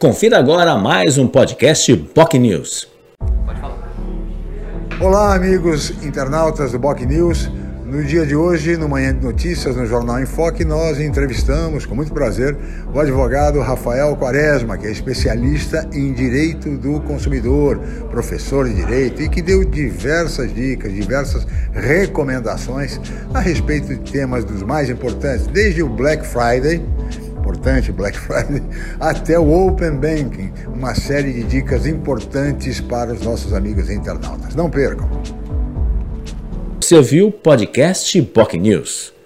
Confira agora mais um podcast POC News. Olá, amigos internautas do BOC News. No dia de hoje, no Manhã de Notícias, no Jornal Enfoque, nós entrevistamos, com muito prazer, o advogado Rafael Quaresma, que é especialista em direito do consumidor, professor de direito e que deu diversas dicas, diversas recomendações a respeito de temas dos mais importantes, desde o Black Friday, importante Black Friday, até o Open Banking, uma série de dicas importantes para os nossos amigos internautas. Não percam! Você ouviu o podcast POC News.